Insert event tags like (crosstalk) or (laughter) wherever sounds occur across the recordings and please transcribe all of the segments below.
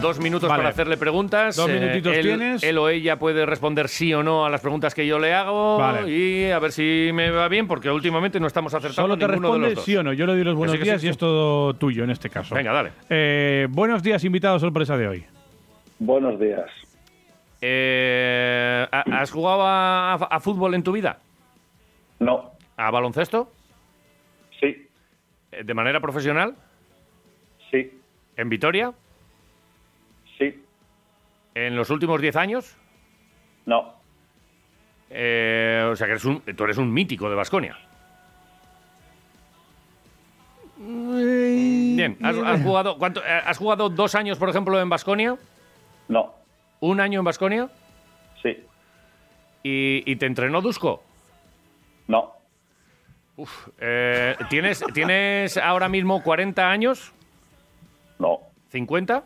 Dos minutos Vale. para hacerle preguntas. Dos Eh, minutitos él, tienes. Él o ella puede responder sí o no a las preguntas que yo le hago Vale. y a ver si me va bien, porque últimamente no estamos acertando Solo te ninguno de responde los dos. sí o no. Yo le doy los buenos sí, que sí, días sí. y es todo tuyo en este caso. Venga, dale. Eh, buenos días, invitado sorpresa de hoy. Buenos días. Eh, ¿ha- ¿Has jugado a, a fútbol en tu vida? No. ¿A baloncesto? Sí. ¿De manera profesional? Sí. ¿En Vitoria? ¿En los últimos 10 años? No. Eh, o sea que eres un, tú eres un mítico de Basconia. Bien, ¿has, has jugado, cuánto, eh, ¿has jugado dos años, por ejemplo, en Basconia? No. ¿Un año en Basconia? Sí. ¿Y, y te entrenó Dusko? No. Uf, eh, ¿tienes, ¿Tienes ahora mismo 40 años? No. ¿50?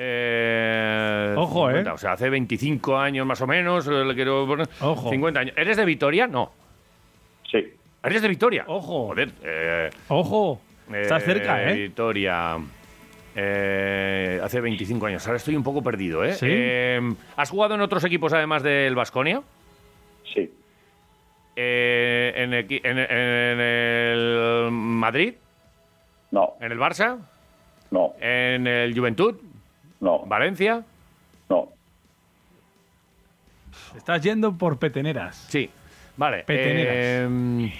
Eh, Ojo, ¿eh? O sea, hace 25 años más o menos. eh, Le quiero poner Ojo. 50 años. ¿Eres de Vitoria? No. Sí. ¿Eres de Vitoria? Ojo. Joder. eh, Ojo, estás eh, cerca, ¿eh? Vitoria. eh, hace 25 años. Ahora estoy un poco perdido, ¿eh? ¿Sí? Eh, ¿Has jugado en otros equipos además del Basconia? Sí. Eh, en- en el Madrid? No. ¿En el Barça? No. ¿En el Juventud? No. ¿Valencia? No. Estás yendo por peteneras. Sí. Vale. Peteneras. eh,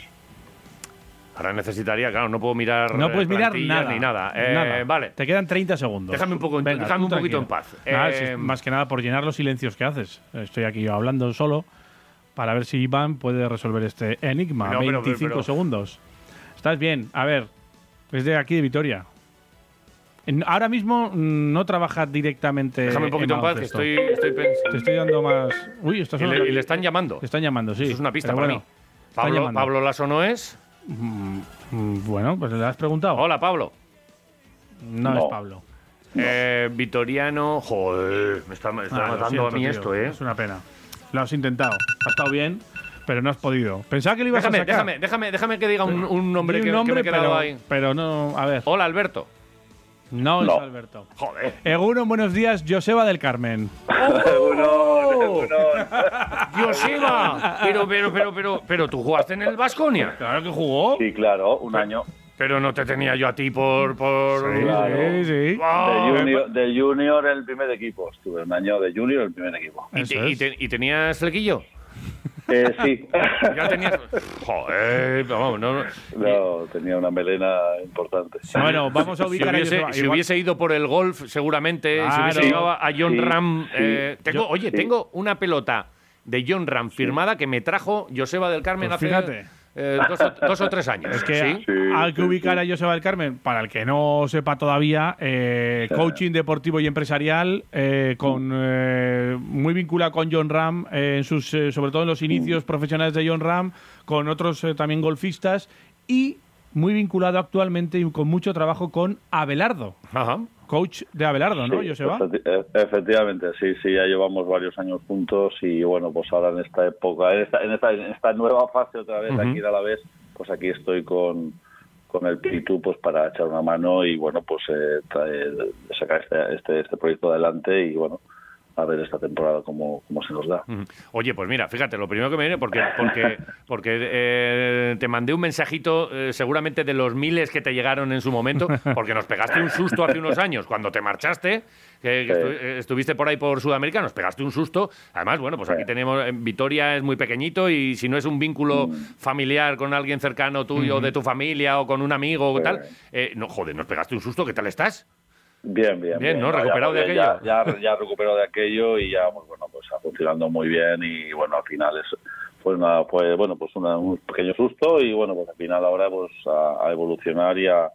ahora necesitaría, claro, no puedo mirar. No eh, puedes mirar nada. Ni nada. Eh, Nada. Vale. Te quedan 30 segundos. Déjame un poco Venga, déjame un poquito tranquilo. en paz. Nada, Eh, si- más que nada por llenar los silencios que haces. Estoy aquí yo hablando solo para ver si Iván puede resolver este enigma. No, pero- 25 pero- segundos. Estás bien. A ver, es de aquí de Vitoria. Ahora mismo mm, no trabajas directamente. Déjame un poquito en paz, que estoy, estoy pensando. Te estoy dando más. Uy, estás Y le, y le están llamando. Te están llamando, sí. Eso es una pista Pero para bueno, mí. Pablo. Pablo Lasso no es. Mm, Bueno, pues le has preguntado. Hola, Pablo. No, No. es Pablo. Eh, Vitoriano. Joder, me está, me está Ah, matando siento, a mí tío. esto, ¿eh? Es una pena. Lo has intentado. Ha estado bien, pero no has podido. Pensaba que lo ibas Déjame, a sacar. déjame, déjame, déjame que diga un, un nombre que, un que nombre, me he quedado pero, ahí. pero no. A ver. Hola, Alberto. No, No. es Alberto. Joder. Eguno, buenos días. Joseba del Carmen. (laughs) ¡Oh! (laughs) ¡Joseba! Pero, pero, pero, pero, pero tú jugaste en el Vasconia. Claro que jugó. Sí, claro. Un año. Pero no te tenía yo a ti por. por... Sí, Claro. sí, sí. Ah, De junior, de junior el primer equipo. Estuve un año de junior el primer equipo. ¿Y, te- y te- y tenías flequillo? Eh, sí. (laughs) Ya tenías. Joder, vamos, no. no. no, tenía una melena importante. Bueno, vamos a Si ubicar hubiese, a si hubiese ido por el golf, seguramente, si Claro. hubiese llegado a John Sí, Ram. sí. eh, tengo, Yo- oye, sí. tengo una pelota de John Ram firmada que me trajo Joseba del Carmen Pues hace fíjate. Eh, dos, o, dos o tres años. Es que ¿sí? Sí, hay que sí, ubicar sí. a Joseba del Carmen, para el que no sepa todavía, eh, coaching deportivo y empresarial, eh, con eh, muy vinculado con John Ram, eh, en sus, eh, sobre todo en los inicios profesionales de John Ram, con otros eh, también golfistas y muy vinculado actualmente y con mucho trabajo con Abelardo, Ajá. coach de Abelardo, ¿no, Sí, Joseba? efecti- e- efectivamente, sí, sí, ya llevamos varios años juntos y bueno, pues ahora en esta época, en esta, en esta, en esta nueva fase otra vez, aquí a la vez, pues aquí estoy con, con el Pitu pues para echar una mano y bueno, pues eh, traer- sacar este, este, este proyecto adelante y bueno, a ver esta temporada cómo, cómo se nos da. Oye, pues mira, fíjate, lo primero que me viene, porque, porque, porque eh, te mandé un mensajito eh, seguramente de los miles que te llegaron en su momento, porque nos pegaste un susto hace unos años cuando te marchaste, que, que Sí. estu- eh, estuviste por ahí por Sudamérica, nos pegaste un susto. Además, bueno, pues aquí Sí. tenemos, en Vitoria es muy pequeñito y si no es un vínculo Mm. familiar con alguien cercano tuyo, de tu familia o con un amigo o Sí. tal, eh, no, joder, nos pegaste un susto, ¿qué tal estás? Bien, bien. Bien, ¿no? ya- Recuperado de ya- aquello. Ya, ya, recuperado de aquello y ya, pues bueno, pues funcionando muy bien y bueno, al final es fue una fue bueno pues una- un pequeño susto y bueno pues al final ahora pues a, a evolucionar y a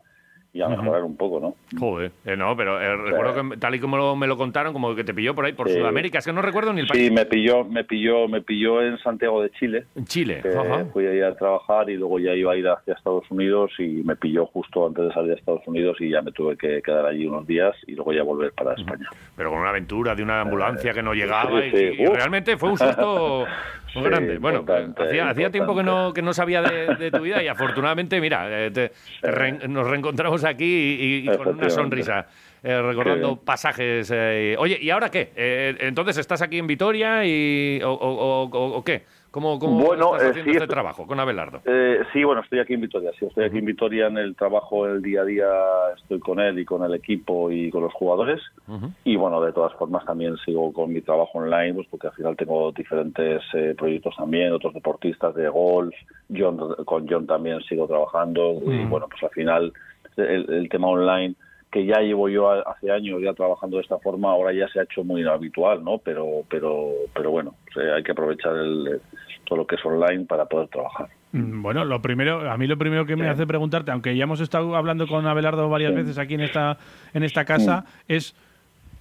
y a mejorar un poco, ¿no? Joder, eh, no, pero eh, recuerdo que tal y como me lo contaron, como que te pilló por ahí, por Sudamérica, es que no recuerdo ni el país. Sí, me pilló, me pilló, me pilló en Santiago de Chile. En Chile, que Fui a ir a trabajar y luego ya iba a ir hacia Estados Unidos y me pilló justo antes de salir a Estados Unidos y ya me tuve que quedar allí unos días y luego ya volver para España. Pero con una aventura de una ambulancia que no llegaba y, realmente fue un susto (laughs) muy grande. Bueno, hacía, hacía tiempo que no, que no sabía de, tu vida y afortunadamente, mira, eh, nos reencontramos aquí y, con una sonrisa. Eh, recordando pasajes. Eh, oye, ¿y ahora qué? entonces, ¿estás aquí en Vitoria y, o, qué? ¿Cómo, cómo bueno, estás haciendo este trabajo con Abelardo? sí, bueno, estoy aquí en Vitoria. Sí, estoy aquí en Vitoria en el trabajo, el día a día estoy con él y con el equipo y con los jugadores. Y bueno, de todas formas también sigo con mi trabajo online, pues porque al final tengo diferentes proyectos también, otros deportistas de golf. John, con John también sigo trabajando. Y bueno, pues al final el, tema online que ya llevo yo hace años ya trabajando de esta forma, ahora ya se ha hecho muy habitual, ¿no? Pero, pero, pero bueno, hay que aprovechar el, todo lo que es online para poder trabajar. Mm, bueno, lo primero, a mí lo primero que me hace preguntarte, aunque ya hemos estado hablando con Abelardo varias veces aquí en esta, en esta casa, es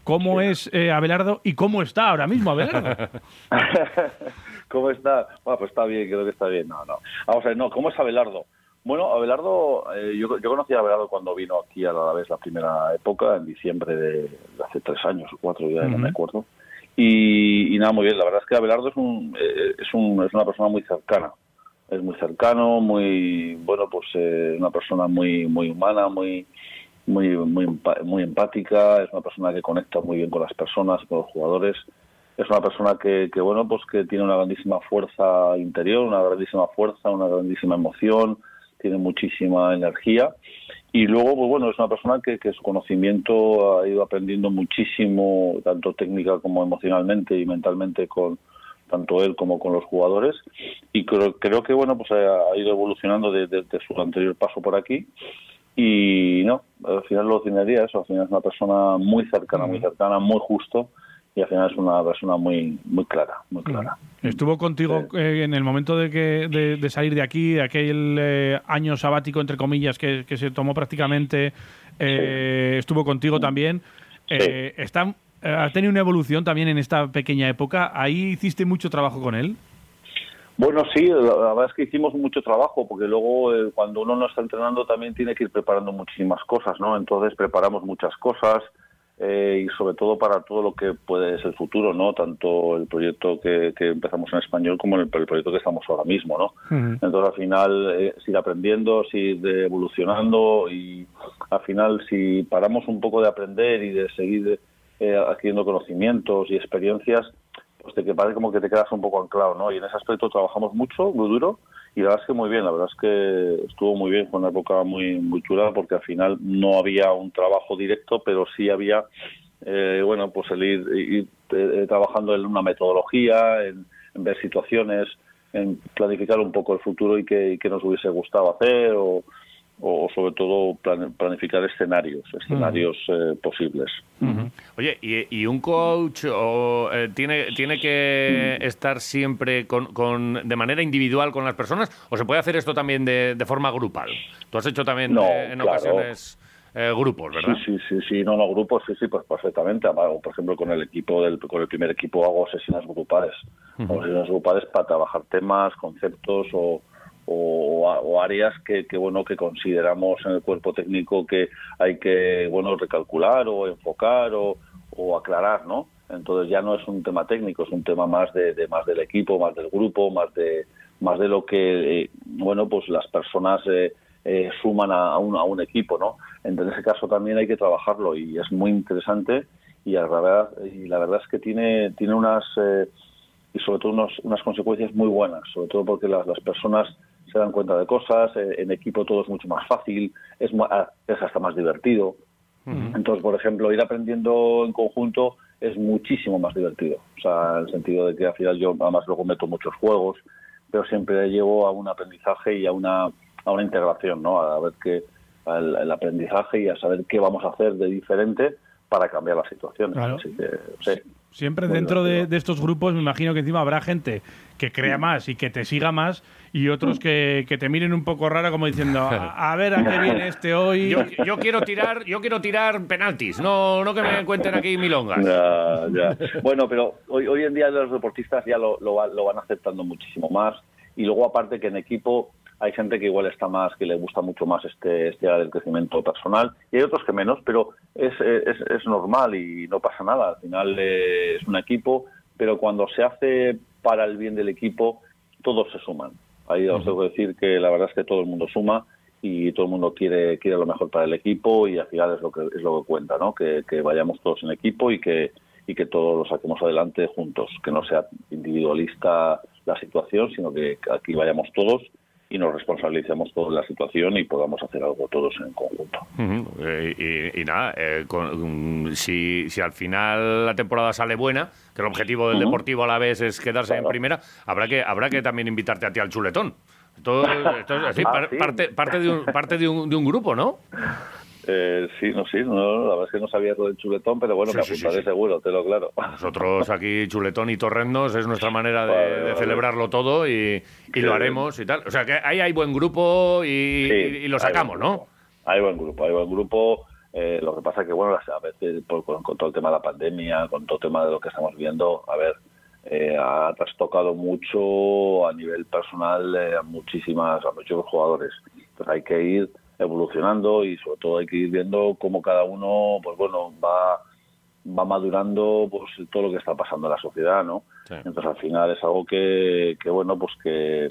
cómo es eh, Abelardo y cómo está ahora mismo Abelardo. (laughs) ¿Cómo está? Bueno, pues está bien, creo que está bien. No, no. Vamos a ver, no, ¿cómo es Abelardo? Bueno, Abelardo, eh, yo, yo conocí a Abelardo cuando vino aquí a la vez la primera época, en diciembre de, hace tres años o cuatro, ya no me acuerdo. Y, nada, muy bien, la verdad es que Abelardo es, un, eh, es, un, es una persona muy cercana. Es muy cercano, muy, bueno, pues eh, una persona muy, muy humana, muy, muy, muy, muy empática, es una persona que conecta muy bien con las personas, con los jugadores es una persona que, que, bueno pues que tiene una grandísima fuerza interior una grandísima fuerza una grandísima emoción tiene muchísima energía. Y luego, pues bueno, es una persona que, que, su conocimiento ha ido aprendiendo muchísimo, tanto técnica como emocionalmente y mentalmente con tanto él como con los jugadores. Y creo, creo que bueno pues ha, ido evolucionando desde, su anterior paso por aquí. Y no, al final lo definiría eso, al final es una persona muy cercana, muy cercana, muy justo y al final es una persona muy muy clara, muy clara. Estuvo contigo eh, en el momento de, que, de, salir de aquí, de aquel eh, año sabático, entre comillas, que, se tomó prácticamente, eh, estuvo contigo también. Está, ¿Ha tenido una evolución también en esta pequeña época? ¿Ahí hiciste mucho trabajo con él? Bueno, sí, la, verdad es que hicimos mucho trabajo, porque luego cuando uno no está entrenando también tiene que ir preparando muchísimas cosas, ¿no? Entonces preparamos muchas cosas, eh, y sobre todo para todo lo que puede ser el futuro, ¿no? Tanto el proyecto que, empezamos en español como el, proyecto que estamos ahora mismo, ¿no? Entonces al final eh, aprendiendo, sigue evolucionando y al final si paramos un poco de aprender y de seguir eh, adquiriendo conocimientos y experiencias, pues te que parece como que te quedas un poco anclado, ¿no? Y en ese aspecto trabajamos mucho, muy duro y la verdad es que muy bien, la verdad es que estuvo muy bien, fue una época muy, muy chula porque al final no había un trabajo directo, pero sí había, eh, bueno, pues el ir, eh, trabajando en una metodología, en, ver situaciones, en planificar un poco el futuro y qué, nos hubiese gustado hacer o, o sobre todo planificar escenarios, escenarios eh, posibles. Oye, ¿y, un coach o, eh, tiene, tiene que estar siempre con, de manera individual con las personas o se puede hacer esto también de, forma grupal? Tú has hecho también eh, en ocasiones... grupos, ¿verdad? Sí, sí, sí, no, no, grupos, sí, sí, pues perfectamente. Por ejemplo, con el equipo del, con el primer equipo hago sesiones grupales, sesiones grupales para trabajar temas, conceptos o, o, áreas que, bueno que consideramos en el cuerpo técnico que hay que bueno recalcular o enfocar o, aclarar no entonces ya no es un tema técnico es un tema más de, más del equipo más del grupo más de más de lo que eh, bueno pues las personas eh, eh, suman a, un, a un equipo no en ese caso también hay que trabajarlo y es muy interesante y la verdad y la verdad es que tiene tiene unas y sobre todo unas consecuencias muy buenas sobre todo porque las, las personas se dan cuenta de cosas, eh, en equipo todo es mucho más fácil, es, ah, es hasta más divertido. Entonces, por ejemplo, ir aprendiendo en conjunto es muchísimo más divertido. O sea, en el sentido de que al final yo además luego meto muchos juegos, pero siempre llevo a un aprendizaje y a una, a una integración, ¿no? A ver qué, el, aprendizaje y a saber qué vamos a hacer de diferente para cambiar la situación. Claro. Así que, sí. Siempre dentro de, estos grupos me imagino que encima habrá gente que crea más y que te siga más y otros que, que te miren un poco rara como diciendo a, a ver a qué (laughs) viene este hoy. Yo, yo quiero tirar, yo quiero tirar penaltis, no, no que me cuenten aquí milongas. Ya, ya. Bueno, pero hoy, hoy en día los deportistas ya lo, lo van aceptando muchísimo más. Y luego, aparte, que en equipo hay gente que igual está más, que le gusta mucho más este, este crecimiento personal. Y hay otros que menos, pero es, es, normal y no pasa nada. Al final eh, es un equipo, pero cuando se hace para el bien del equipo, todos se suman. Ahí os que decir que la verdad es que todo el mundo suma y todo el mundo quiere quiere lo mejor para el equipo y al final es lo que es lo que cuenta, ¿no? Que, que vayamos todos en equipo y que y que todos lo saquemos adelante juntos, que no sea individualista la situación, sino que aquí vayamos todos y nos responsabilicemos todos de la situación y podamos hacer algo todos en conjunto. Eh, y, y nada, eh, con- mm, si, si al final la temporada sale buena, que el objetivo del. Deportivo a la vez es quedarse en primera, habrá que habrá que también invitarte a ti al chuletón. Esto, esto es así, Ah, par- sí. parte, parte, de un, parte de un, de un grupo, ¿no? Eh, sí, no, sí, no, la verdad es que no sabía lo del chuletón, pero bueno, Sí, apuntaré sí. seguro, te lo claro. (laughs) Nosotros aquí, chuletón y torrendos, es nuestra manera de, Vale, de vale. celebrarlo todo y, y lo haremos y tal. O sea que ahí hay buen grupo y, lo sacamos, ¿no? Hay buen grupo, hay buen grupo. Eh, lo que pasa que, bueno, a veces por- con, con todo el tema de la pandemia, con todo el tema de lo que estamos viendo, a ver, eh, ha trastocado mucho a nivel personal eh, a muchísimas, a muchos jugadores. Entonces hay que ir evolucionando y sobre todo hay que ir viendo cómo cada uno, pues bueno, va va madurando pues todo lo que está pasando en la sociedad, ¿no? Sí. Entonces al final es algo que, que bueno, pues que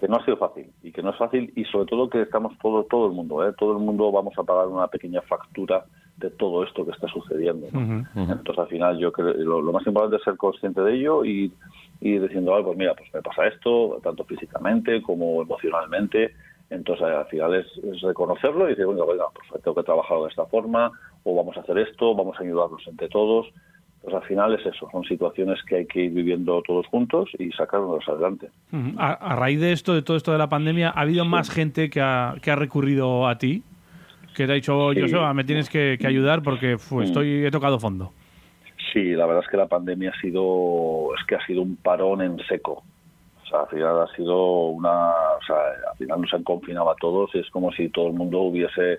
que no ha sido fácil y que no es fácil y sobre todo que estamos todo todo el mundo ¿eh? todo el mundo vamos a pagar una pequeña factura de todo esto que está sucediendo ¿no? entonces al final yo creo lo, lo más importante es ser consciente de ello y y diciendo "Ay, pues mira pues me pasa esto tanto físicamente como emocionalmente entonces al final es, es reconocerlo y decir bueno venga pues tengo que trabajar de esta forma o vamos a hacer esto vamos a ayudarnos entre todos pues al final es eso, son situaciones que hay que ir viviendo todos juntos y sacarnos adelante. A, a raíz de esto, de todo esto de la pandemia, ¿ha habido más gente que ha, que ha recurrido a ti? Que te ha dicho, Sí. Joseba, me tienes que, que ayudar porque fu, estoy, he tocado fondo. Sí, la verdad es que la pandemia ha sido, es que ha sido un parón en seco. Al final ha sido una, o sea, al final nos han confinado a todos y es como si todo el mundo hubiese,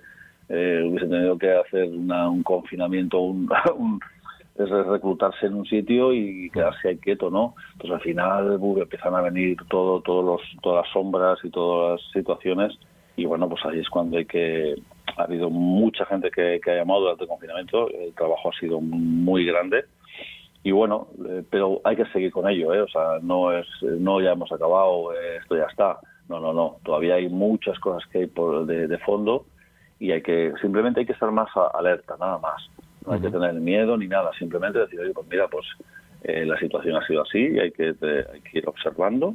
eh, hubiese tenido que hacer una- un confinamiento, un, (laughs) es reclutarse en un sitio y quedarse ahí quieto, ¿no? Entonces al final empiezan a venir todo, todos los, todas las sombras y todas las situaciones y bueno, pues ahí es cuando hay que ha habido mucha gente que, que ha llamado durante el confinamiento, el trabajo ha sido muy grande y bueno, eh, pero hay que seguir con ello, ¿eh? o sea, no es, no ya hemos acabado, eh, esto ya está, no, no, no, todavía hay muchas cosas que hay por, de, de fondo y hay que, simplemente hay que estar más alerta, nada más, no hay que tener miedo ni nada, simplemente decir, oye, pues mira, pues eh, la situación ha sido así y hay que, te- hay que ir observando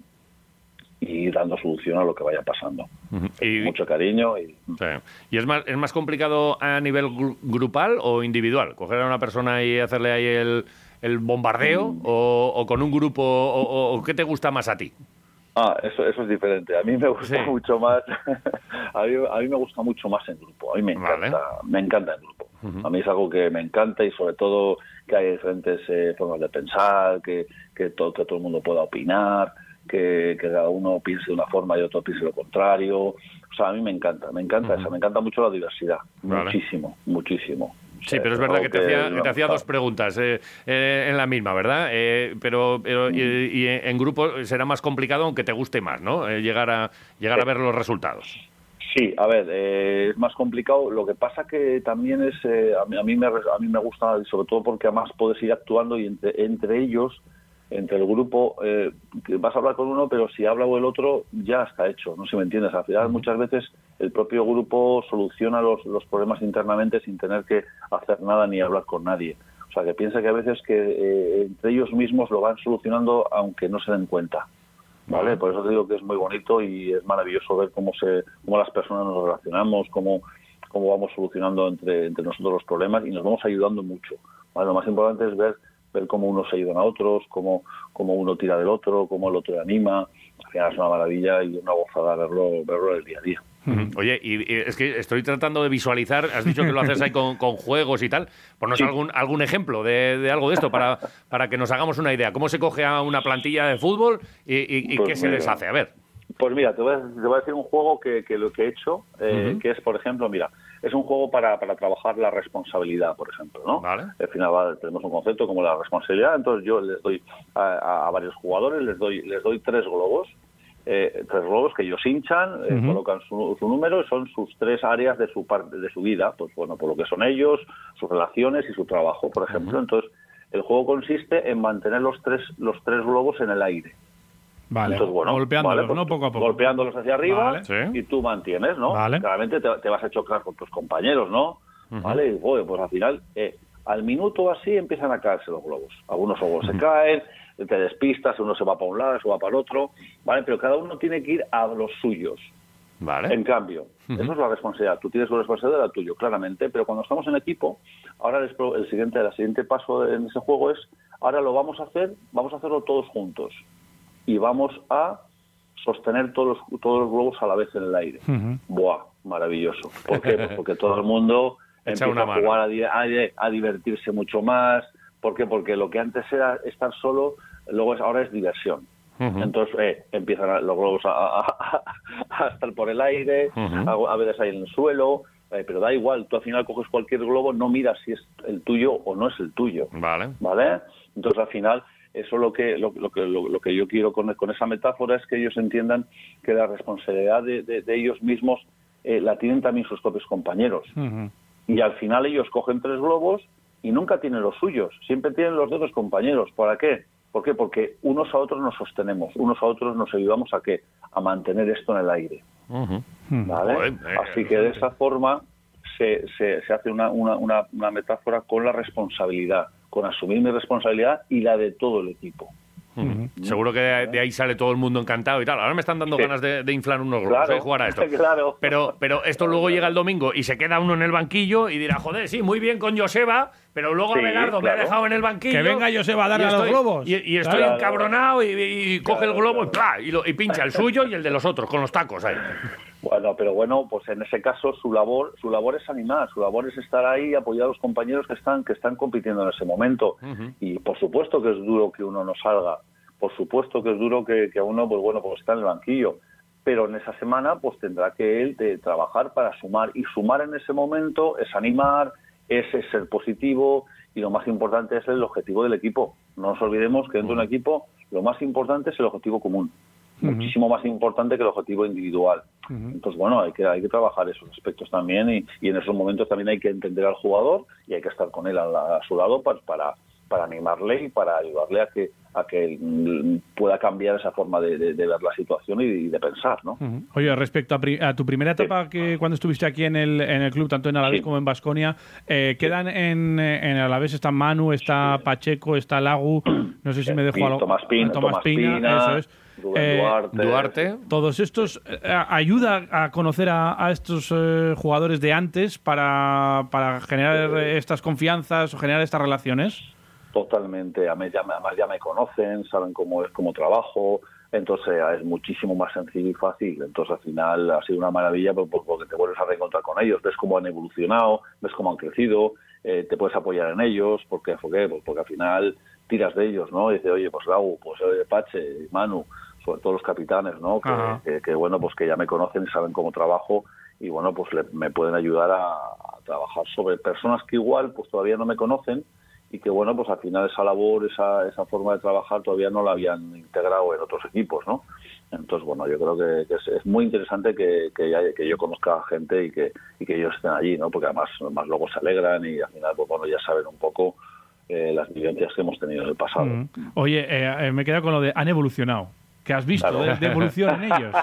y dando solución a lo que vaya pasando. Ujú. Y, Mucho cariño y sí. ¿Y es más, es más complicado a nivel gru- grupal o individual? ¿Coger a una persona y hacerle ahí el, el bombardeo? Mm. O, o con un grupo? O, o- qué te gusta más a ti? Ah, eso, eso es diferente. A mí me gusta Sí. mucho más. (laughs) a, mí, a mí me gusta mucho más en grupo. A mí me encanta, Vale. me encanta en grupo. A mí es algo que me encanta y sobre todo que hay diferentes eh, formas de pensar, que, que, todo, que todo el mundo pueda opinar, que, que cada uno piense de una forma y otro piense lo contrario. O sea, a mí me encanta, me encanta eso, me encanta mucho la diversidad. Vale. Muchísimo, muchísimo. Sí, Eh, pero es es verdad que te hacía, me te hacía dos preguntas eh, eh, en la misma, ¿verdad? Eh, pero pero y, y en grupo será más complicado aunque te guste más, ¿no? Eh, llegar a llegar a ver los resultados. Sí, a ver, eh, es más complicado. Lo que pasa que también es, eh, a, mí, a, mí me, a mí me gusta, sobre todo porque además puedes ir actuando y entre, entre ellos, entre el grupo, eh, que vas a hablar con uno, pero si habla o el otro, ya está hecho. No sé si me entiendes. Al final, muchas veces el propio grupo soluciona los, los problemas internamente sin tener que hacer nada ni hablar con nadie. O sea, que piensa que a veces que eh, entre ellos mismos lo van solucionando aunque no se den cuenta. ¿vale? Por eso te digo que es muy bonito y es maravilloso ver cómo se cómo las personas nos relacionamos, cómo, cómo vamos solucionando entre, entre nosotros los problemas y nos vamos ayudando mucho. ¿vale? Lo más importante es ver ver cómo unos se ayudan a otros, cómo, cómo uno tira del otro, cómo el otro le anima. Al final es una maravilla y una gozada verlo, verlo el día a día. Oye, y, es que estoy tratando de visualizar, has dicho que lo haces ahí con, juegos y tal, ponnos algún, algún ejemplo de, algo de esto para, para que nos hagamos una idea. ¿Cómo se coge a una plantilla de fútbol y, pues qué se les hace? A ver. Pues mira, te voy a, decir un juego que, lo que he hecho, eh, que es, por ejemplo, mira, es un juego para, para trabajar la responsabilidad, por ejemplo, ¿no? Vale. Al final tenemos un concepto como la responsabilidad, entonces yo les doy a, varios jugadores, les doy, les doy tres globos, eh, tres globos que ellos hinchan, eh, colocan su, número y son sus tres áreas de su parte de su vida, pues bueno, por lo que son ellos, sus relaciones y su trabajo, por ejemplo. Entonces, el juego consiste en mantener los tres los tres globos en el aire. Vale, golpeándolos, pues ¿no? Poco a poco. Golpeándolos hacia arriba y tú mantienes, ¿no? Claramente te, vas a chocar con tus compañeros, ¿no? ¿Vale? Y, pues al final, eh, al minuto así empiezan a caerse los globos. Algunos globos se caen, te despistas, uno se va para un lado, se va para el otro, ¿vale? Pero cada uno tiene que ir a los suyos. Vale. En cambio, eso es la responsabilidad. Tú tienes la responsabilidad de la tuyo, claramente, pero cuando estamos en equipo, ahora el siguiente, el siguiente paso en ese juego es, ahora lo vamos a hacer, vamos a hacerlo todos juntos y vamos a sostener todos los, todos los globos a la vez en el aire. Buah, maravilloso. ¿Por qué? Pues (laughs) porque todo el mundo empieza a jugar, a, divertirse mucho más. ¿Por qué? Porque lo que antes era estar solo, luego es, ahora es diversión. Entonces eh, empiezan los globos a, estar por el aire, a, veces ahí en el suelo, eh, pero da igual, tú al final coges cualquier globo, no miras si es el tuyo o no es el tuyo. Vale. ¿Vale? Entonces al final eso lo que lo, que lo, que yo quiero con, con, esa metáfora es que ellos entiendan que la responsabilidad de, ellos mismos eh, la tienen también sus propios compañeros. Y al final ellos cogen tres globos y nunca tienen los suyos siempre tienen los de otros compañeros. ¿para qué? ¿por qué? porque unos a otros nos sostenemos unos a otros nos ayudamos a qué a mantener esto en el aire. ¿vale? Eh, así que de esa forma se, se, se hace una, una, una metáfora con la responsabilidad con asumir mi responsabilidad y la de todo el equipo. Seguro que de, ahí sale todo el mundo encantado y tal. Ahora me están dando ganas de, inflar unos globos, ¿eh? jugar a esto. (laughs) Pero, pero esto (laughs) luego llega el domingo y se queda uno en el banquillo y dirá, joder, sí, muy bien con Joseba, pero luego sí, Abelardo me ha dejado en el banquillo. Que venga Joseba a darle a los globos. Y, estoy encabronado y, coge el globo y, y, pincha el suyo y el de los otros con los tacos ahí. (laughs) Bueno, pero bueno, pues en ese caso su labor, su labor es animar, su labor es estar ahí y apoyar a los compañeros que están, que están compitiendo en ese momento. Y por supuesto que es duro que uno no salga, por supuesto que es duro que, que uno, pues bueno, pues está en el banquillo. Pero en esa semana, pues tendrá que él de trabajar para sumar. Y sumar en ese momento es animar, es, ser positivo y lo más importante es el objetivo del equipo. No nos olvidemos que dentro de un equipo lo más importante es el objetivo común muchísimo más importante que el objetivo individual. Entonces, bueno, hay que, hay que trabajar esos aspectos también y, y, en esos momentos también hay que entender al jugador y hay que estar con él a, su lado para, para, para, animarle y para ayudarle a que a que pueda cambiar esa forma de, ver la situación y, de pensar, ¿no? Oye, respecto a, tu primera etapa que cuando estuviste aquí en el, en el club, tanto en Alavés como en Basconia, eh, quedan en, en Alavés está Manu, está Pacheco, está Lagu, (clears throat) no sé si me dejo algo. Tomás Pina, Tomás Pina, eso es. Eh, Duarte. Todos estos eh, ayuda a conocer a, estos eh, jugadores de antes para, para generar estas confianzas o generar estas relaciones. Totalmente, además ya, me conocen, saben cómo es como trabajo, entonces es muchísimo más sencillo y fácil. Entonces al final ha sido una maravilla porque te vuelves a reencontrar con ellos, ves cómo han evolucionado, ves cómo han crecido, te puedes apoyar en ellos, porque, porque, porque al final tiras de ellos, ¿no? Y dices, oye, pues Raúl, pues Pache, Manu, sobre todo los capitanes, ¿no? Que, bueno, pues que ya me conocen y saben cómo trabajo y bueno, pues me pueden ayudar a, trabajar sobre personas que igual pues todavía no me conocen y que bueno, pues al final esa labor, esa, esa forma de trabajar todavía no la habían integrado en otros equipos, ¿no? Entonces, bueno, yo creo que, es, muy interesante que, que, yo conozca gente y que, y que ellos estén allí, ¿no? Porque además, además luego se alegran y al final, pues bueno, ya saben un poco eh, las vivencias que hemos tenido en el pasado. Oye, eh, me queda con lo de han evolucionado. ¿Qué has visto de, evolución en ellos?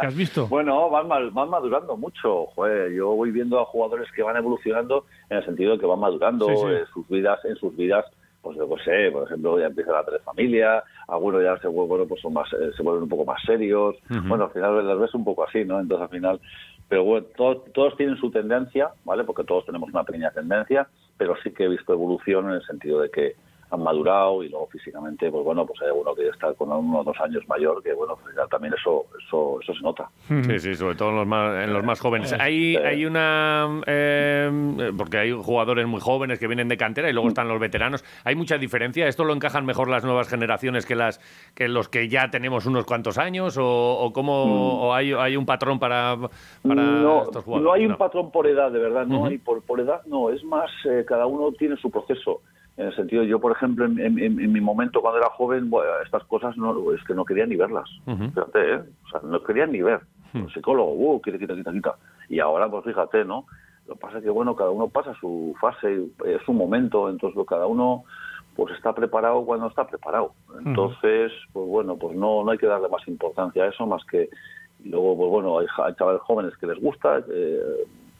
¿Qué has visto? Bueno, van, van madurando mucho. yo voy viendo a jugadores que van evolucionando en el sentido de que van madurando en sus vidas, en sus vidas pues yo sé, por ejemplo, ya empiezan a tener familia, algunos ya se vuelven, pues son más, eh, se vuelven un poco más serios. Bueno, al final las ves un poco así, ¿no? Entonces al final, pero bueno, todos, todos tienen su tendencia, ¿vale? Porque todos tenemos una pequeña tendencia, pero sí que he visto evolución en el sentido de que han madurado y luego físicamente, pues bueno, pues hay uno que está con uno o dos años mayor, que bueno, pues ya también eso, eso, eso se nota. Sí, sí, sobre todo en los más, en los más jóvenes. Hay, hay una... eh, porque hay jugadores muy jóvenes que vienen de cantera y luego están los veteranos. ¿Hay mucha diferencia? ¿Esto lo encajan mejor las nuevas generaciones que las que los que ya tenemos unos cuantos años? ¿O, o cómo o hay, hay un patrón para, para no, estos jugadores? no hay un patrón por edad, de verdad, no hay por, por edad, no, es más, eh, cada uno tiene su proceso. En el sentido, yo, por ejemplo, en, en- en- en mi momento cuando era joven, bueno, estas cosas no, es que no quería ni verlas. Fíjate, ¿eh? O sea, no quería ni ver. Un psicólogo, uh, quita, quita, quita, quita. Y ahora, pues fíjate, ¿no? Lo que pasa es que, bueno, cada uno pasa su fase, es su momento, entonces lo- cada uno pues está preparado cuando está preparado. Entonces, pues bueno, pues no, no hay que darle más importancia a eso, más que y luego, pues bueno, hay, hay chavales jóvenes que les gusta, eh,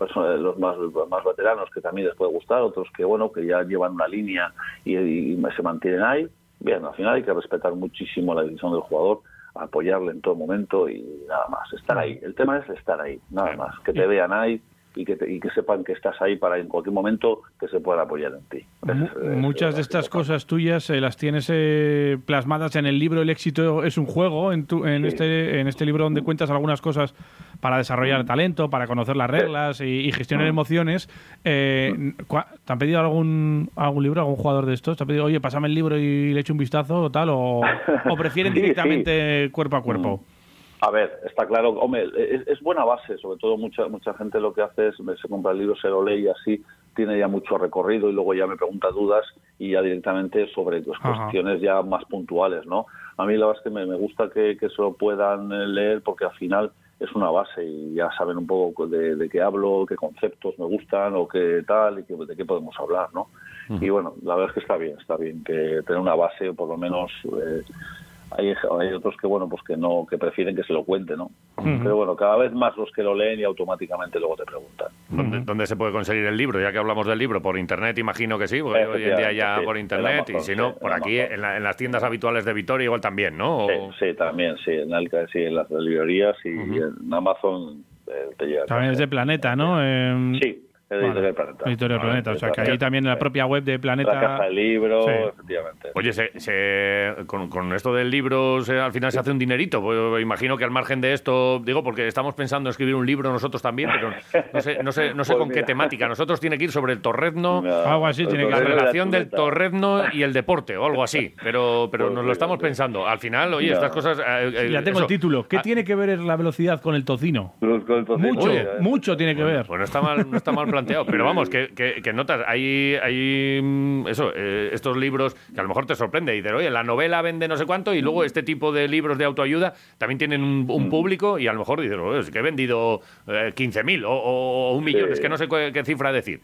personas, los más, más veteranos que también les puede gustar, otros que, bueno, que ya llevan una línea y, y se mantienen ahí. Bien, al final hay que respetar muchísimo la decisión del jugador, apoyarle en todo momento y nada más, estar ahí. El tema es estar ahí, nada más, que te vean ahí y que, te- y que sepan que estás ahí para en cualquier momento que se puedan apoyar en ti. Es- Muchas es de estas cosas tuyas eh, las tienes eh, plasmadas en el libro El éxito es un juego, en, tu- en, Sí. este, en este libro donde cuentas algunas cosas para desarrollar talento, para conocer las reglas y, y gestionar emociones. Eh, ¿Te han pedido algún, algún libro, algún jugador de estos? ¿Te ha pedido, oye, pásame el libro y le echo un vistazo o tal? ¿O, o (laughs) prefieren Sí, sí. directamente cuerpo a cuerpo? A ver, está claro, hombre, es, es buena base, sobre todo mucha mucha gente lo que hace es se compra el libro, se lo lee y así tiene ya mucho recorrido y luego ya me pregunta dudas y ya directamente sobre pues, cuestiones ya más puntuales, ¿no? A mí la verdad es que me, me gusta que, que se lo puedan eh, leer porque al final es una base y ya saben un poco de, de qué hablo, qué conceptos me gustan o qué tal y qué, de qué podemos hablar, ¿no? Y bueno, la verdad es que está bien, está bien que tener una base, por lo menos eh, hay, hay otros que bueno pues que no que prefieren que se lo cuente no pero bueno cada vez más los que lo leen y automáticamente luego te preguntan. ¿Dónde, dónde se puede conseguir el libro? Ya que hablamos del libro, por internet imagino que sí, porque hoy en día ya por internet y si no, sí, por en aquí en, la- en las tiendas habituales de Vitoria igual también, ¿no? O- sí, sí, también sí en, Alca, sí, en las librerías y en Amazon eh, te llega También es de Planeta, ¿no? Em, sí Editorial Planeta Editorial Vale, Planeta, o sea que ahí también en la propia web de Planeta... la casa del libro Sí. efectivamente Oye, se, se- con, con esto del libro se- al final se hace un dinerito. Pues, imagino que al margen de esto, digo, porque estamos pensando en escribir un libro nosotros también, pero no sé, no sé, no sé Pues con qué temática. Nosotros tiene que ir sobre el torrezno, No, Algo así tiene que la relación del torrezno y el deporte o algo así. Pero, pero Pues nos lo estamos pensando. Al final, oye, estas cosas. eh, eh, Ya tengo eso. el título. ¿Qué Ah, tiene que ver la velocidad con el tocino? Los- con el tocino, Mucho, oye, mucho tiene que ver. Pues no está mal, no está mal planteado. (laughs) Pero vamos, que, que- que notas, hay, hay mm, eso, eh, estos libros que a lo mejor te sorprende y dices, oye, la novela vende no sé cuánto y luego este tipo de libros de autoayuda también tienen un, Mm. un público y a lo mejor dices, oye, es que he vendido eh, 15.000 o, o- o un millón, Sí. es que no sé qué, qué cifra decir.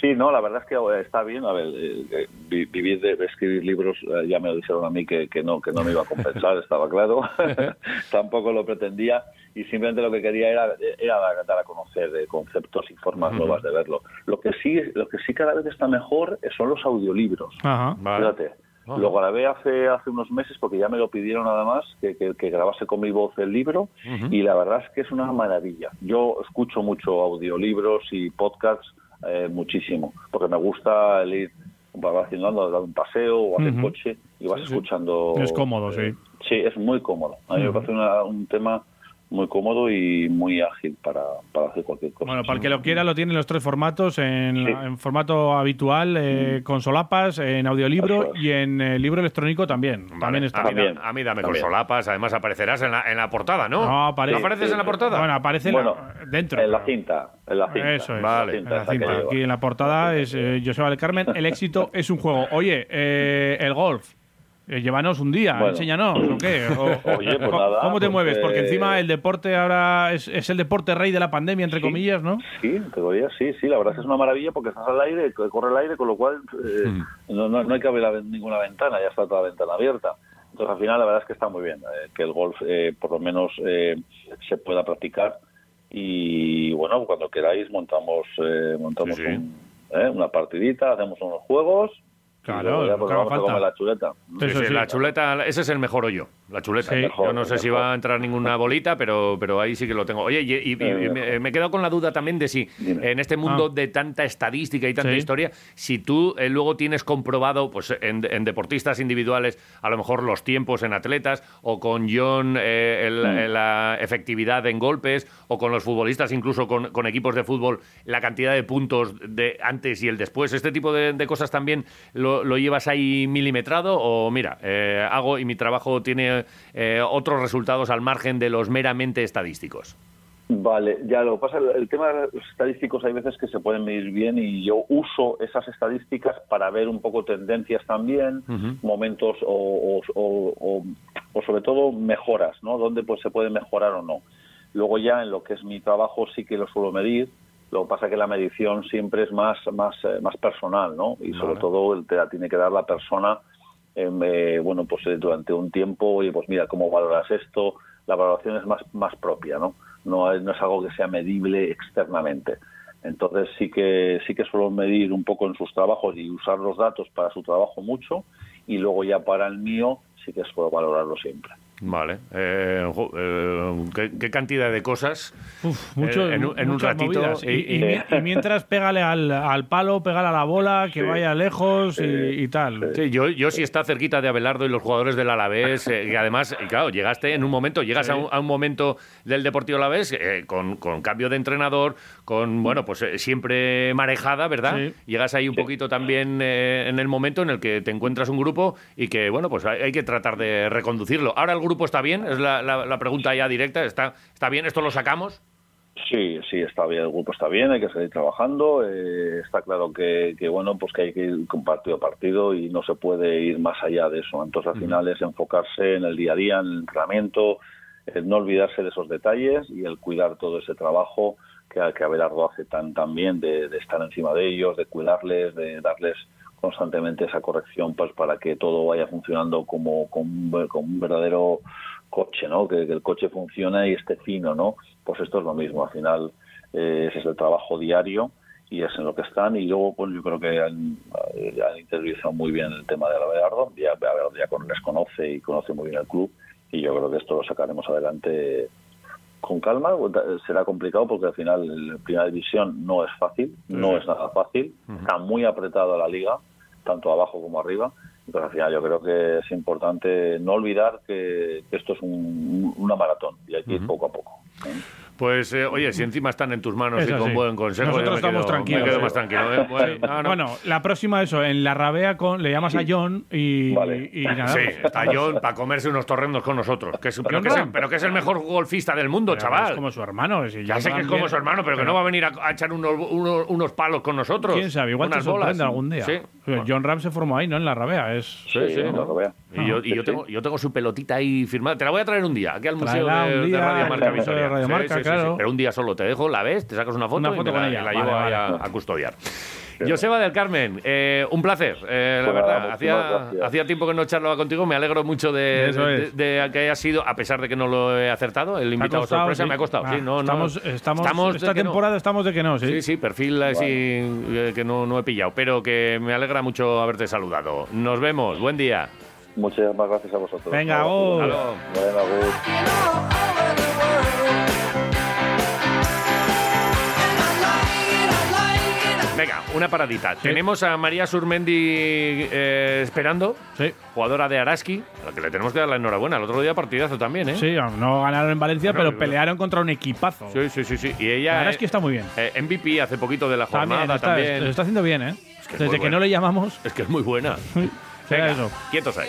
Sí, no, la verdad es que eh, está bien. A ver, eh, eh, vi- vivir de, de escribir libros, eh, ya me lo dijeron a mí que, que no que no me iba a compensar, (laughs) estaba claro. (laughs) Tampoco lo pretendía y simplemente lo que quería era, era dar, a conocer eh, conceptos y formas nuevas de verlo. Lo que sí lo que sí cada vez está mejor son los audiolibros. Ajá. Vale. Fíjate. Ajá. Lo grabé hace, hace unos meses porque ya me lo pidieron nada más, que, que- que grabase con mi voz el libro y la verdad es que es una maravilla. Yo escucho mucho audiolibros y podcasts eh, muchísimo, porque me gusta el ir haciendo dando un paseo o hacer coche y vas Sí, escuchando. Es cómodo, sí. eh, Sí, es muy cómodo. A mí me parece una- un tema muy cómodo y muy ágil para, para hacer cualquier cosa. Bueno, para el que lo quiera, lo tiene en los tres formatos: en, Sí. en formato habitual, eh, con solapas, en audiolibro es. y en eh, libro electrónico también. Vale, También está. a, mí, a mí dame con También. solapas, además aparecerás en la, en la portada, ¿no? No, apare- apareces Sí, en la portada? Bueno, aparece en la- Bueno, dentro. en la cinta, en la cinta. Eso es. Vale. En la esa que cinta. Aquí en la portada es eh, Joseba del Carmen. El éxito es un juego. Oye, eh, el golf. Eh, llévanos un día, Bueno. enséñanos, ¿o qué? (laughs) O- Oye, pues ¿cómo- nada, ¿Cómo te pues, mueves? Porque encima el deporte ahora es, es el deporte rey de la pandemia, entre Sí. comillas, ¿no? Sí, en teoría sí, sí, la verdad es que es una maravilla porque estás al aire, co- corre el aire, con lo cual eh, no, no, no hay que abrir la ninguna ventana, ya está toda la ventana abierta. Entonces al final la verdad es que está muy bien, eh, que el golf eh, por lo menos eh, se pueda practicar y bueno, cuando queráis montamos, eh, montamos Sí, sí. un- eh, una partidita, hacemos unos juegos Claro, ya, pues, vamos a falta. la chuleta. Sí, Eso sí, sí. La chuleta, ese es el mejor hoyo, la chuleta. Sí. Yo no sé si va a entrar ninguna (laughs) bolita, pero, pero ahí sí que lo tengo. Oye, y, y- y me, me he quedado con la duda también de si Dime. en este mundo Ah. de tanta estadística y tanta Sí. historia, si tú eh, luego tienes comprobado pues en, en deportistas individuales, a lo mejor los tiempos en atletas, o con John eh, el- Mm. eh, la efectividad en golpes, o con los futbolistas, incluso con, con equipos de fútbol, la cantidad de puntos de antes y el después. ¿Este tipo de, de cosas también lo, lo llevas ahí milimetrado? O mira, eh, hago y mi trabajo tiene eh, otros resultados al margen de los meramente estadísticos. Vale, ya lo pasa, el, tema de los estadísticos hay veces que se pueden medir bien y yo uso esas estadísticas para ver un poco tendencias también, momentos o- o- o sobre todo mejoras, ¿no? Dónde pues se puede mejorar o no. Luego ya en lo que es mi trabajo sí que lo suelo medir, lo que pasa que la medición siempre es más más eh, más personal, ¿no? Y sobre Vale. todo el- te la tiene que dar la persona em, eh, bueno, pues eh, durante un tiempo, oye, pues mira, ¿cómo valoras esto? La valoración es más, más propia, ¿no? No es, no es algo que sea medible externamente. Entonces sí que sí que suelo medir un poco en sus trabajos y usar los datos para su trabajo mucho y luego ya para el mío sí que suelo valorarlo siempre. Vale. Eh, jo- eh, ¿qué, qué cantidad de cosas? Uf, mucho- Eh, en un- en un muchas ratito, movidas. Y, y- y mi- y (laughs) mientras pégale al, al palo, pégale a la bola, que Sí. vaya lejos y, y tal. Sí, yo, yo sí está cerquita de Abelardo y los jugadores del Alavés, eh, y además, claro, llegaste en un momento, llegas Sí. a, un, a un momento del Deportivo Alavés eh, con, con cambio de entrenador, con, bueno, pues eh, siempre marejada, ¿verdad? Sí. Llegas ahí un poquito también eh, en el momento en el que te encuentras un grupo y que, bueno, pues hay, hay que tratar de reconducirlo. Ahora el grupo está bien, es la, la- la pregunta ya directa, ¿está, ¿está bien? ¿Esto lo sacamos? Sí, sí, está bien, el grupo está bien, hay que seguir trabajando. eh, está claro que, que, bueno, pues que hay que ir con partido a partido y no se puede ir más allá de eso. Entonces, al final es enfocarse en el día a día, en el entrenamiento, el no olvidarse de esos detalles y el cuidar todo ese trabajo que, que Abelardo hace tan, tan bien de, de estar encima de ellos, de cuidarles, de darles constantemente esa corrección pues para que todo vaya funcionando como, como, como un verdadero coche, ¿no? Que, que el coche funcione y esté fino, ¿no? Pues esto es lo mismo, al final eh, ese es el trabajo diario y es en lo que están. Y luego pues yo creo que han, eh, han interiorizado muy bien el tema de Abelardo, ya ya con- les conoce y conoce muy bien el club. Y yo creo que esto lo sacaremos adelante con calma, será complicado porque al final la primera división no es fácil, no es nada fácil, está muy apretado la liga, tanto abajo como arriba, entonces al final yo creo que es importante no olvidar que, que esto es un- una maratón y hay que ir poco a poco. ¿eh? Pues, eh, oye, si encima están en tus manos Es y con buen consejo, Nosotros yo me estamos quedo- tranquilos, Me quedo más tranquilo. ¿eh? Bueno, no, no. Bueno, la próxima eso, en la rabea con, le llamas a John y, Vale. y nada. Sí, está John para comerse unos torrendos con nosotros. Que es, pero, que es el, pero que es el mejor golfista del mundo, pero chaval. Es como su hermano. si ya sé que es como su hermano, pero que no va a venir a, a echar unos, unos, unos palos con nosotros. ¿Quién sabe? Igual te unas bolas. sorprende algún día. Sí. John Ram se formó ahí, ¿no? En la rabea. Es... Sí, sí, Sí, ¿no? no lo vea. Y, yo, y Sí, yo, tengo, yo tengo su pelotita ahí firmada. Te la voy a traer un día, aquí al Museo de, un de día, Radio Marca. Radio claro. Pero un día solo te dejo, la ves, te sacas una foto, Una y foto me la, con ella. la Vale, llevo ahí vale. a, a custodiar. Joseba del Carmen, eh, un placer, eh, la verdad. Hacía, hacía tiempo que no charlaba contigo, me alegro mucho de, Eso de- es. de- de que haya sido, a pesar de que no lo he acertado, el ¿Te ha invitado costado? sorpresa Sí. me ha costado. Ah, sí, no, no. estamos, estamos, Estamos de esta no. temporada estamos de que no, ¿sí? Sí, sí, perfil así eh, que no, no he pillado, pero que me alegra mucho haberte saludado. Nos vemos, buen día. Muchísimas gracias a vosotros. Venga, Agur. Bueno, Agur. Venga, una paradita. Tenemos a María Surmendi eh, esperando, Sí. jugadora de Araski, a la que le tenemos que dar la enhorabuena. El otro día partidazo también, ¿eh? Sí, no ganaron en Valencia, pero pelearon contra un equipazo. sí, sí, sí. sí. Y ella eh, que está muy bien. eh, MVP hace poquito de la También, jornada está, también. lo está haciendo bien, ¿eh? que Desde que no le llamamos. Es que es muy buena. (laughs) Venga, eso. quietos ahí.